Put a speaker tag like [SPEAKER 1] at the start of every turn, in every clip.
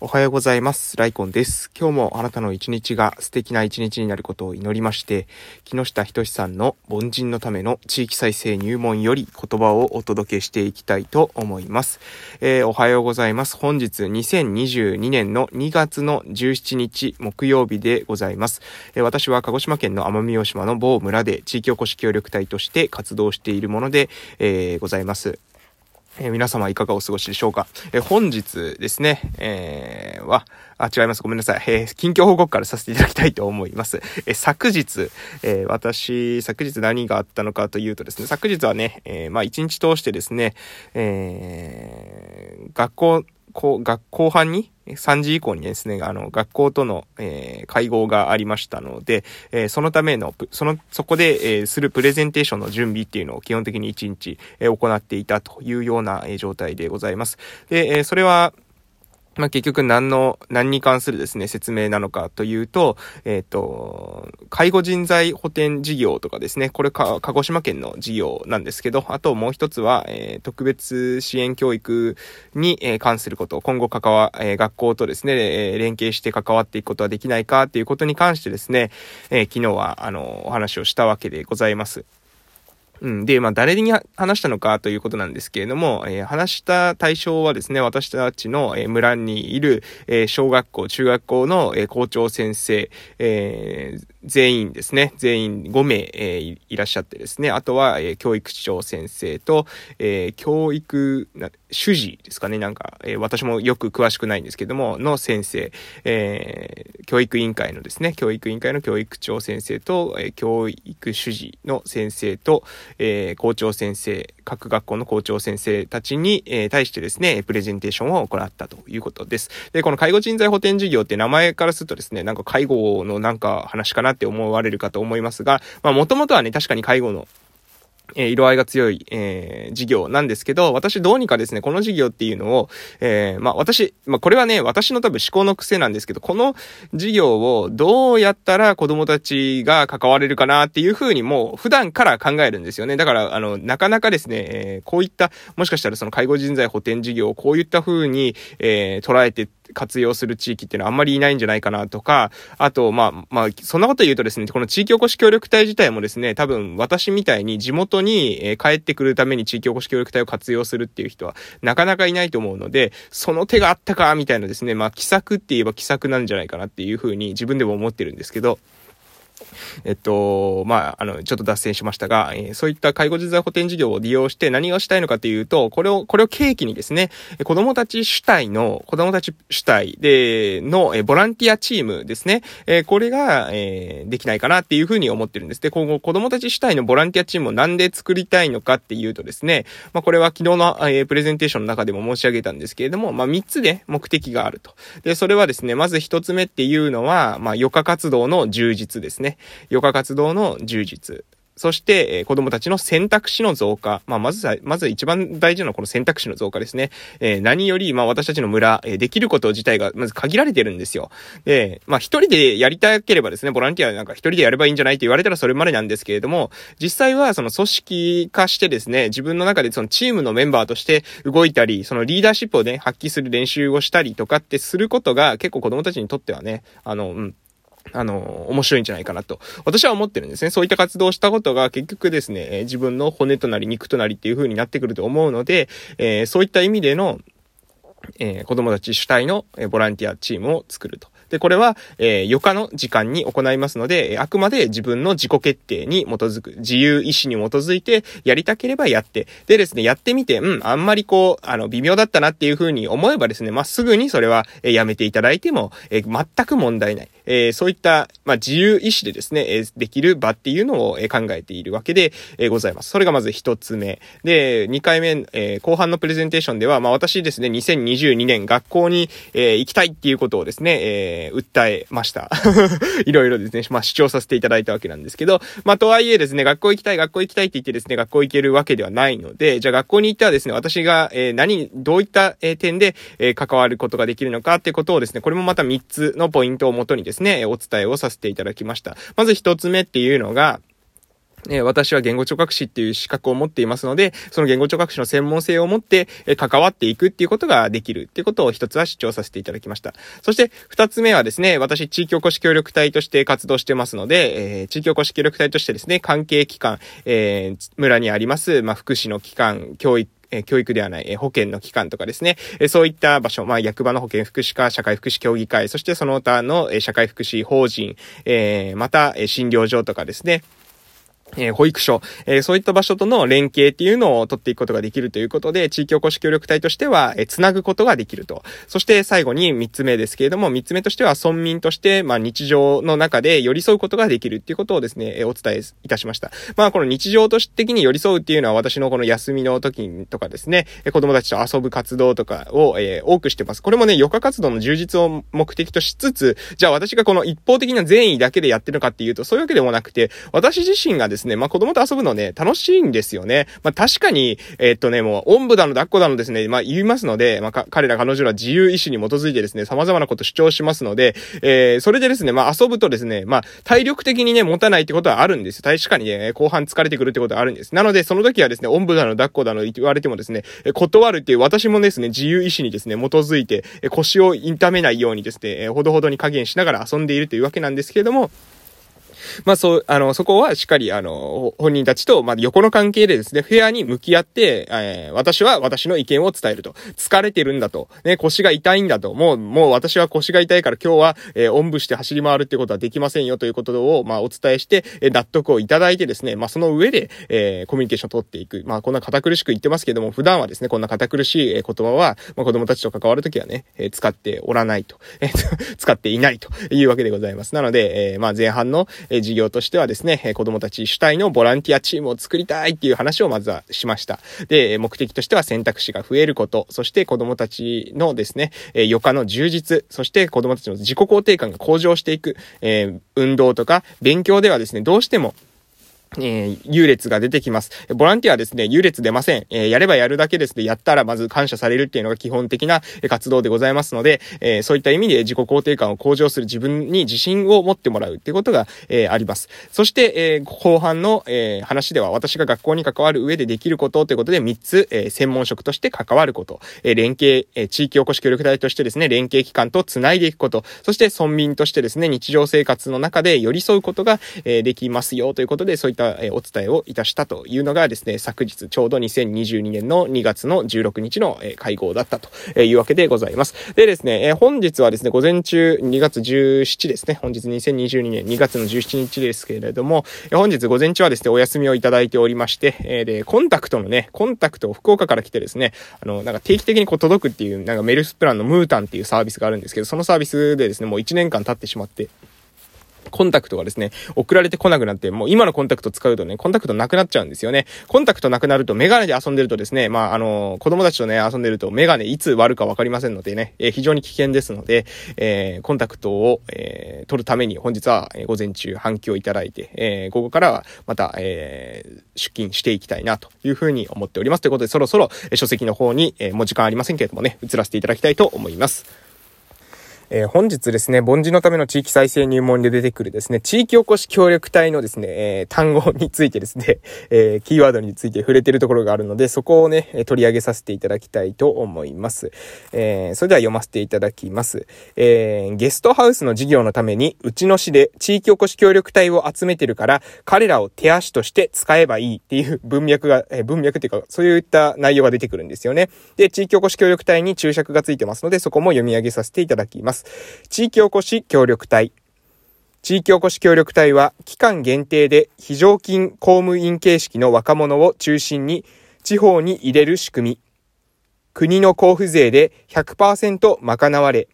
[SPEAKER 1] おはようございます。ライコンです。今日もあなたの一日が素敵な一日になることを祈りまして、木下仁さんの凡人のための地域再生入門より言葉をお届けしていきたいと思います。えー、おはようございます。本日2022年の2月の17日木曜日でございます。えー、私は鹿児島県の奄美大島の某村で地域おこし協力隊として活動しているもので、えー、ございます。えー、皆様いかがお過ごしでしょうか？えー、本日ですね、えー、は、あ、違います。ごめんなさい。えー、近況報告からさせていただきたいと思います。えー、昨日、えー、私、昨日何があったのかというとですね、昨日はね、えー、まあ一日通してですね、えー、学校、こう、学後半に、3時以降にですね、あの、学校との、えー、会合がありましたので、えー、そのための、その、そこで、えー、するプレゼンテーションの準備っていうのを基本的に1日、え、行っていたというような、え、状態でございます。で、え、それは、まあ、結局何の、何に関するですね、説明なのかというと、えっ、ー、と、介護人材補填事業とかですね、これか、鹿児島県の事業なんですけど、あともう一つは、えー、特別支援教育に、えー、関すること、今後関わ、え、学校とですね、え、連携して関わっていくことはできないかっていうことに関してですね、え、昨日は、あの、お話をしたわけでございます。うん。で、まあ、誰に話したのかということなんですけれども、えー、話した対象はですね、私たちの、村にいる、え、小学校、中学校の、校長先生、え全員ですね、全員5名、えいらっしゃってですね、あとは、え教育長先生と、え教育、主事ですかね、なんか、え私もよく詳しくないんですけども、の先生、え教育委員会のですね、教育委員会の教育長先生と、え教育主事の先生と、えー、校長先生、各学校の校長先生たちに、えー、対してですね、プレゼンテーションを行ったということです。で、この介護人材補填事業って名前からするとですね、なんか介護のなんか話かなって思われるかと思いますが、まあもともとはね、確かに介護のえ、色合いが強い、えー、事業なんですけど、私どうにかですね、この事業っていうのを、えー、まあ私、まあこれはね、私の多分思考の癖なんですけど、この事業をどうやったら子供たちが関われるかなっていうふうにもう普段から考えるんですよね。だから、あの、なかなかですね、えー、こういった、もしかしたらその介護人材補填事業をこういったふうに、え、捉えて活用する地域っていうのはあんまりいないんじゃないかなとか、あと、まあ、まあ、そんなこと言うとですね、この地域おこし協力隊自体もですね、多分私みたいに地元に、帰ってくるために地域おこし協力隊を活用するっていう人はなかなかいないと思うので、その手があったか、みたいなですね、まあ、奇策って言えば奇策なんじゃないかなっていうふうに自分でも思ってるんですけど、えっと、まあ、あの、ちょっと脱線しましたが、えー、そういった介護人材補填事業を利用して何をしたいのかというと、これを、これを契機にですね、子供たち主体の、子供たち主体で、の、え、ボランティアチームですね、えー、これが、えー、できないかなっていうふうに思ってるんです。で、今後、子供たち主体のボランティアチームをなんで作りたいのかっていうとですね、まあ、これは昨日の、えー、プレゼンテーションの中でも申し上げたんですけれども、まあ、3つで目的があると。で、それはですね、まず1つ目っていうのは、まあ、余暇活動の充実ですね。余暇活動の充実。そして、えー、子供たちの選択肢の増加。まあ、まず、まず一番大事なのはこの選択肢の増加ですね。えー、何より、まあ、私たちの村、え、できること自体が、まず限られてるんですよ。で、まあ、一人でやりたければですね、ボランティアなんか一人でやればいいんじゃないって言われたらそれまでなんですけれども、実際はその組織化してですね、自分の中でそのチームのメンバーとして動いたり、そのリーダーシップをね、発揮する練習をしたりとかってすることが結構子供たちにとってはね、あの、うん、あの、面白いんじゃないかなと、私は思ってるんですね。そういった活動をしたことが結局ですね、自分の骨となり肉となりっていう風になってくると思うので、えー、そういった意味での、えー、子供たち主体の、えボランティアチームを作ると。で、これは、えー、余暇の時間に行いますので、あくまで自分の自己決定に基づく、自由意志に基づいて、やりたければやって、でですね、やってみて、うん、あんまりこう、あの、微妙だったなっていう風に思えばですね、まあ、すぐにそれは、え、やめていただいても、え、全く問題ない。えー、そういった、まあ、自由意志でですね、えー、できる場っていうのを、え、考えているわけで、えー、ございます。それがまず一つ目。で、二回目、えー、後半のプレゼンテーションでは、まあ、私ですね、2022年学校に、えー、行きたいっていうことをですね、えー、訴えました。いろいろですね、まあ、主張させていただいたわけなんですけど、まあ、とはいえですね、学校行きたい、学校行きたいって言ってですね、学校行けるわけではないので、じゃあ学校に行ってはですね、私が、えー、何、どういった、えー、点で、えー、関わることができるのかってことをですね、これもまた3つのポイントをもとにですね、ですねお伝えをさせていただきました。まず1つ目っていうのが、え私は言語聴覚士っていう資格を持っていますので、その言語聴覚士の専門性を持って、え関わっていくっていうことができるっていうことを一つは主張させていただきました。そして二つ目はですね、私地域おこし協力隊として活動してますので、えー、地域おこし協力隊としてですね、関係機関、えー、村にあります、まあ、福祉の機関、教育、え教育ではない、え保険の機関とかですね、えそういった場所、まあ、役場の保健福祉課、社会福祉協議会、そしてその他の、え社会福祉法人、えまた、え診療所とかですね、え保育所、えそういった場所との連携っていうのを取っていくことができるということで、地域おこし協力隊としては、えつなぐことができると。そして最後に3つ目ですけれども、3つ目としては村民として、まあ日常の中で寄り添うことができるっていうことをですね、えお伝えいたしました。まあこの日常として的に寄り添うっていうのは私のこの休みの時とかですねえ、子供たちと遊ぶ活動とかを、え多くしてます。これもね、余暇活動の充実を目的としつつ、じゃあ私がこの一方的な善意だけでやってるのかっていうと、そういうわけでもなくて、私自身がですねですね、まあ子供と遊ぶのね、楽しいんですよね。まあ、確かに、えー、っとね、もう、おんぶだの抱っこだのですね、まあ、言いますので、まあ、彼ら彼女ら自由意志に基づいてですね、様々なこと主張しますので、えー、それでですね、まあ、遊ぶとですね、まあ、体力的にね、持たないってことはあるんですよ確かにね、後半疲れてくるってことはあるんです。なので、その時はですね、おんぶだの抱っこだの言われてもですね、断るっていう私もですね、自由意志にですね、基づいて、腰を痛めないようにですね、ほどほどに加減しながら遊んでいるというわけなんですけれども、まあそう、あの、そこはしっかり、あの、本人たちと、まあ横の関係でですね、フェアに向き合って、えー、私は私の意見を伝えると。疲れてるんだと。ね、腰が痛いんだと。もう、もう私は腰が痛いから今日は、えー、おんぶして走り回るってことはできませんよということを、まあお伝えして、えー、納得をいただいてですね、まあその上で、えー、コミュニケーションを取っていく。まあこんな堅苦しく言ってますけども、普段はですね、こんな堅苦しい言葉は、まあ子供たちと関わるときはね、えー、使っておらないと。えー、使っていないというわけでございます。なので、えー、まあ前半の、え事業としてはですね、え子供たち主体のボランティアチームを作りたいっていう話をまずはしました。で、目的としては選択肢が増えること、そして子供たちのですね、え余暇の充実、そして子供たちの自己肯定感が向上していく、え、運動とか勉強ではですね、どうしてもえー、優劣が出てきます。ボランティアはですね、優劣出ません。えー、やればやるだけですね、やったらまず感謝されるっていうのが基本的な活動でございますので、えー、そういった意味で自己肯定感を向上する自分に自信を持ってもらうっていうことが、えあります。そして、え後半の、え話では私が学校に関わる上でできることということで3つ、え専門職として関わること、え連携、え地域おこし協力隊としてですね、連携機関と繋いでいくこと、そして村民としてですね、日常生活の中で寄り添うことが、えできますよということで、そういった、えお伝えをいたしたというのがですね、昨日ちょうど2022年の2月の16日の、え会合だったというわけでございます。でですね、え本日はですね、午前中2月17ですね、本日2022年2月の17日ですけれども、本日午前中はですね、お休みをいただいておりまして、えで、コンタクトのね、コンタクトを福岡から来てですね、あの、なんか定期的にこう届くっていう、なんかメルスプランのムータンっていうサービスがあるんですけど、そのサービスでですね、もう1年間経ってしまって、コンタクトがですね、送られてこなくなって、もう今のコンタクト使うとね、コンタクトなくなっちゃうんですよね。コンタクトなくなるとメガネで遊んでるとですね、まあ、あの、子供たちとね、遊んでるとメガネいつ割るかわかりませんのでね、えー、非常に危険ですので、えー、コンタクトを、えー、取るために本日は、午前中反響いただいて、え午後からはまた、えー出勤していきたいなというふうに思っております。ということで、そろそろ、え書籍の方に、えもう時間ありませんけれどもね、移らせていただきたいと思います。えー、本日ですね、凡人のための地域再生入門で出てくるですね、地域おこし協力隊のですね、えー、単語についてですね、えー、キーワードについて触れてるところがあるので、そこをね、取り上げさせていただきたいと思います。えーそれでは読ませていただきます。えーゲストハウスの事業のために、うちの市で地域おこし協力隊を集めてるから、彼らを手足として使えばいいっていう文脈が、え文脈っていうか、そういった内容が出てくるんですよね。で、地域おこし協力隊に注釈がついてますので、そこも読み上げさせていただきます。。地域おこし協力隊。地域おこし協力隊は期間限定で非常勤公務員形式の若者を中心に地方に入れる仕組み。国の交付税で100%賄われ、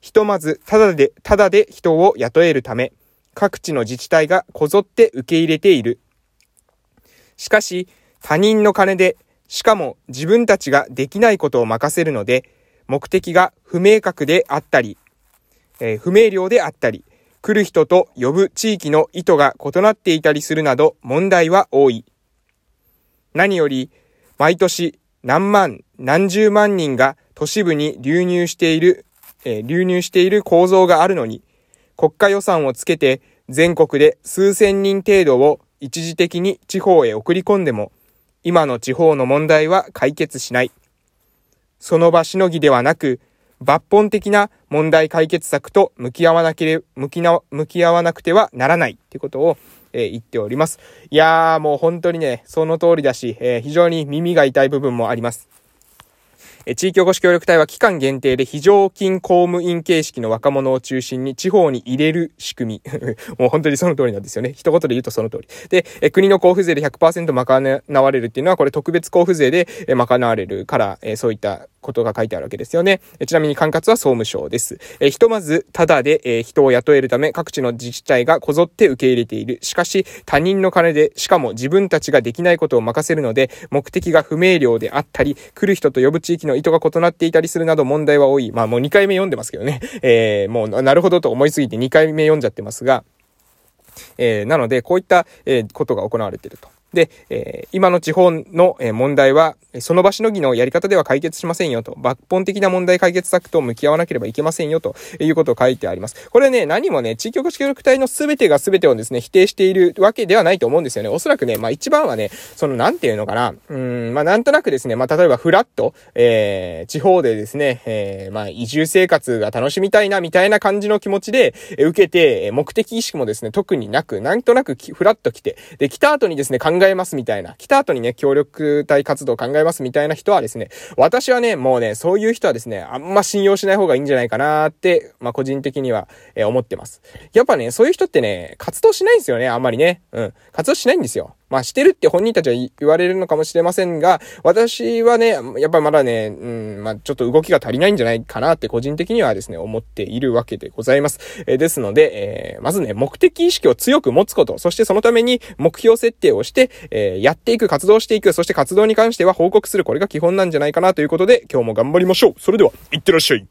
[SPEAKER 1] ひとまずただで、ただで人を雇えるため、各地の自治体がこぞって受け入れている。しかし、他人の金で、しかも自分たちができないことを任せるので、目的が不明確であったり、えー、不明瞭であったり、来る人と呼ぶ地域の意図が異なっていたりするなど問題は多い。何より、毎年何万、何十万人が都市部に流入している、えー、流入している構造があるのに、国家予算をつけて全国で数千人程度を一時的に地方へ送り込んでも、今の地方の問題は解決しない。その場しのぎではなく、抜本的な問題解決策と向き合わなけれ、向きな、向き合わなくてはならないっていうことを、えー、言っております。いやーもう本当にね、その通りだし、えー、非常に耳が痛い部分もあります。地域おこし協力隊は期間限定で非常勤公務員形式の若者を中心に地方に入れる仕組み。もう本当にその通りなんですよね。一言で言うとその通り。で、国の交付税で100%賄われるっていうのは、これ特別交付税で賄われるから、そういったことが書いてあるわけですよね。ちなみに管轄は総務省です。えひとまず、ただで、え人を雇えるため、各地の自治体がこぞって受け入れている。しかし、他人の金で、しかも自分たちができないことを任せるので、目的が不明瞭であったり、来る人と呼ぶ地域の意図が異なっていたりするなど問題は多い。まあもう2回目読んでますけどね。えー、もうなるほどと思いすぎて2回目読んじゃってますが、えー、なので、こういった、えー、ことが行われていると。で、えー、今の地方の、問題は、その場しのぎのやり方では解決しませんよと、抜本的な問題解決策と向き合わなければいけませんよということを書いてあります。これね、何もね、地域おこし協力隊の全てが全てをですね、否定しているわけではないと思うんですよね。おそらくね、まあ一番はね、その、なんていうのかな、うん、まあなんとなくですね、まあ例えばフラット、えー、地方でですね、えー、まあ移住生活が楽しみたいな、みたいな感じの気持ちで、え受けて、目的意識もですね、特になく、なんとなくフラッと来て、で、来た後にですね、考えますみたいな、来た後にね、協力隊活動考えますみたいな人はですね、私はね、もうね、そういう人はですね、あんま信用しない方がいいんじゃないかなって、まあ、個人的には、えー、思ってます。やっぱね、そういう人ってね、活動しないんですよね、あんまりね。うん。活動しないんですよ。まあしてるって本人たちは言われるのかもしれませんが、私はね、やっぱまだね、うん、まあちょっと動きが足りないんじゃないかなって個人的にはですね、思っているわけでございます。えー、ですので、えー、まずね、目的意識を強く持つこと、そしてそのために目標設定をして、えー、やっていく、活動していく、そして活動に関しては報告する、これが基本なんじゃないかなということで、今日も頑張りましょうそれでは、いってらっしゃい